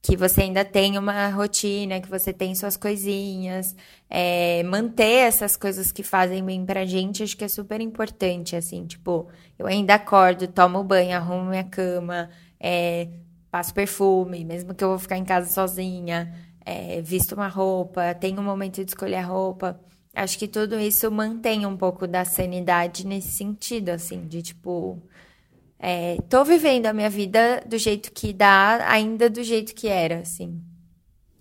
que você ainda tem uma rotina, que você tem suas coisinhas, é, manter essas coisas que fazem bem pra gente, acho que é super importante, assim, tipo, eu ainda acordo, tomo banho, arrumo minha cama, é, passo perfume, mesmo que eu vou ficar em casa sozinha, é, visto uma roupa, tenho um momento de escolher a roupa, acho que tudo isso mantém um pouco da sanidade nesse sentido, assim, de tipo, é, tô vivendo a minha vida do jeito que dá, ainda do jeito que era, assim.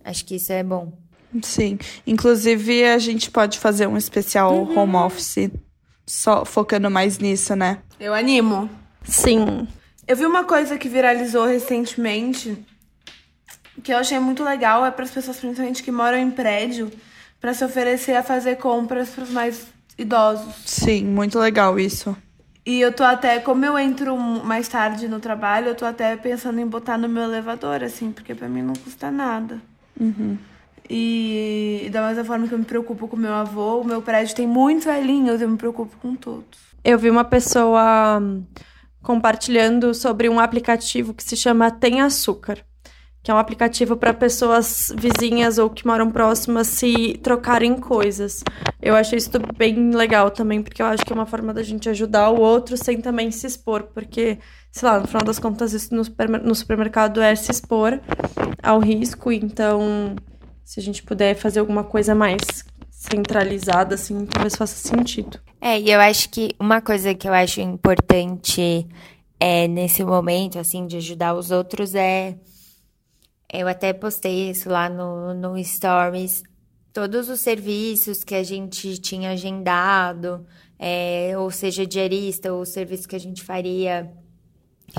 Acho que isso é bom. Sim. Inclusive, a gente pode fazer um especial uhum. home office, só focando mais nisso, né? Eu animo. Sim. Eu vi uma coisa que viralizou recentemente, que eu achei muito legal, é para as pessoas, principalmente que moram em prédio, para se oferecer a fazer compras para os mais idosos. Sim, muito legal isso. E eu tô até, como eu entro mais tarde no trabalho, eu tô até pensando em botar no meu elevador, assim, porque para mim não custa nada. Uhum. E, e da mesma forma que eu me preocupo com meu avô, o meu prédio tem muitos velhinhos, eu me preocupo com todos. Eu vi uma pessoa compartilhando sobre um aplicativo que se chama Tem Açúcar que é um aplicativo para pessoas vizinhas ou que moram próximas se trocarem coisas. Eu achei isso bem legal também, porque eu acho que é uma forma da gente ajudar o outro sem também se expor, porque, sei lá, no final das contas, isso no, supermercado é se expor ao risco, então, se a gente puder fazer alguma coisa mais centralizada, assim, talvez faça sentido. É, e eu acho que uma coisa que eu acho importante é, nesse momento, assim, de ajudar os outros é eu até postei isso lá no, no Stories. Todos os serviços que a gente tinha agendado, é, ou seja, diarista, ou serviço que a gente faria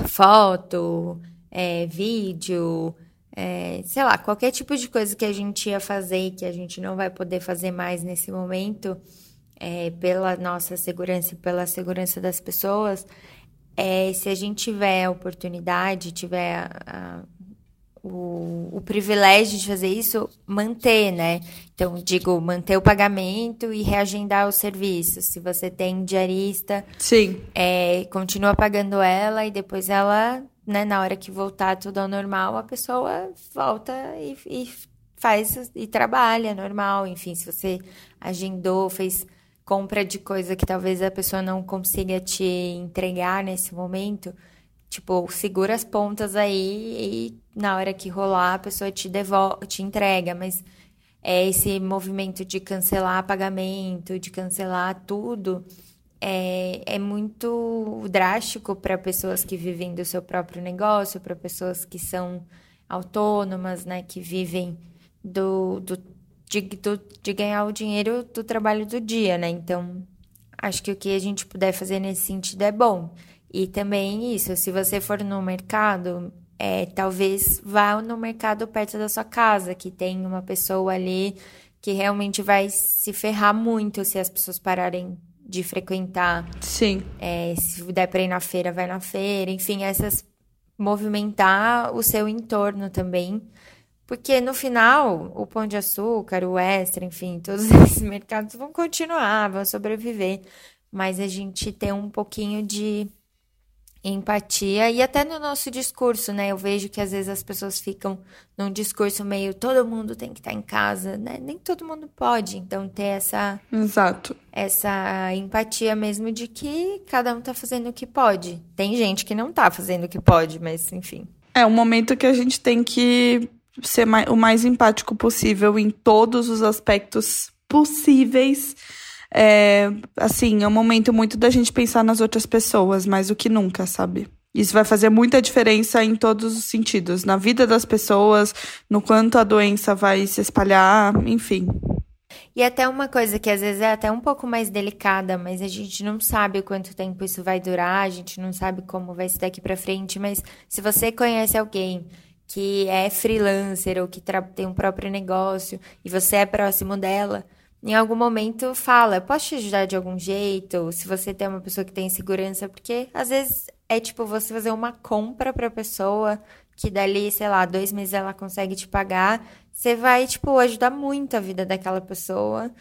foto, é, vídeo, é, sei lá, qualquer tipo de coisa que a gente ia fazer e que a gente não vai poder fazer mais nesse momento, é, pela nossa segurança e pela segurança das pessoas, é, se a gente tiver a oportunidade, tiver a, o, o, privilégio de fazer isso, manter, né? Então, digo, manter o pagamento e reagendar os serviços. Se você tem diarista, Sim. É, continua pagando ela e depois ela né, na hora que voltar tudo ao normal, a pessoa volta e, e faz e trabalha normal. Enfim, se você agendou, fez compra de coisa que talvez a pessoa não consiga te entregar nesse momento, tipo, segura as pontas aí e na hora que rolar a pessoa te devolve, te entrega, mas é esse movimento de cancelar pagamento, de cancelar tudo, é, é muito drástico para pessoas que vivem do seu próprio negócio, para pessoas que são autônomas, né, que vivem do, do, de, do, de ganhar o dinheiro do trabalho do dia, né? Então, acho que o que a gente puder fazer nesse sentido é bom. E também isso, se você for no mercado, é, talvez vá no mercado perto da sua casa, que tem uma pessoa ali que realmente vai se ferrar muito se as pessoas pararem de frequentar. Sim. É, se der para ir na feira, vai na feira. Enfim, essas movimentar o seu entorno também. Porque no final, o Pão de Açúcar, o Extra, enfim, todos esses mercados vão continuar, vão sobreviver. Mas a gente tem um pouquinho de empatia e até no nosso discurso, né? Eu vejo que às vezes as pessoas ficam num discurso meio todo mundo tem que estar em casa, né? Nem todo mundo pode, então ter essa Exato. Essa empatia mesmo de que cada um tá fazendo o que pode. Tem gente que não tá fazendo o que pode, mas enfim. É um momento que a gente tem que ser mais, o mais empático possível em todos os aspectos possíveis é, assim, é um momento muito da gente pensar nas outras pessoas, mais do que nunca, sabe? Isso vai fazer muita diferença em todos os sentidos, na vida das pessoas, no quanto a doença vai se espalhar, enfim. E até uma coisa que às vezes é até um pouco mais delicada, mas a gente não sabe quanto tempo isso vai durar, a gente não sabe como vai ser daqui para frente, mas se você conhece alguém que é freelancer ou que tem um próprio negócio e você é próximo dela, em algum momento fala, posso te ajudar de algum jeito? Se você tem uma pessoa que tem segurança, porque às vezes é tipo você fazer uma compra para a pessoa que dali, sei lá, dois meses ela consegue te pagar, você vai, tipo, ajudar muito a vida daquela pessoa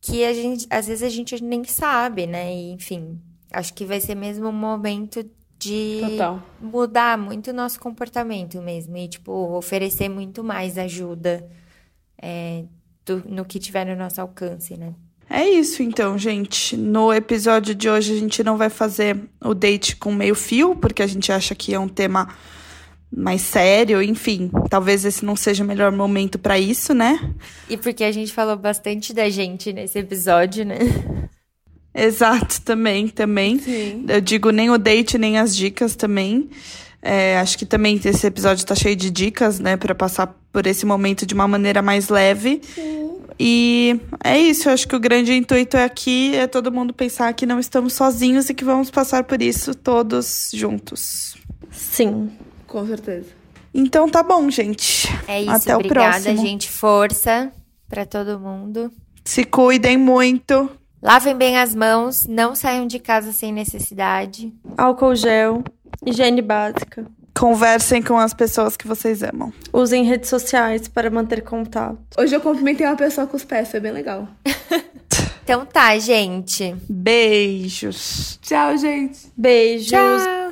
que a gente, às vezes a gente nem sabe, né? E, enfim, acho que vai ser mesmo um momento de Total. mudar muito o nosso comportamento mesmo e, tipo, oferecer muito mais ajuda. É, do, no que tiver no nosso alcance, né? É isso então, gente. No episódio de hoje a gente não vai fazer o date com meio fio, porque a gente acha que é um tema mais sério, enfim, talvez esse não seja o melhor momento para isso, né? E porque a gente falou bastante da gente nesse episódio, né? Exato, também, também. Sim. Eu digo nem o date, nem as dicas também. É, acho que também esse episódio tá cheio de dicas, né, para passar por esse momento de uma maneira mais leve. Sim. E é isso, eu acho que o grande intuito aqui é todo mundo pensar que não estamos sozinhos e que vamos passar por isso todos juntos. Sim. Com certeza. Então tá bom, gente. É isso, Até obrigada, o próximo. gente. Força para todo mundo. Se cuidem muito. Lavem bem as mãos, não saiam de casa sem necessidade. Álcool gel, higiene básica. Conversem com as pessoas que vocês amam. Usem redes sociais para manter contato. Hoje eu cumprimentei uma pessoa com os pés, foi bem legal. Então tá, gente. Beijos. Tchau, gente. Beijos. Tchau.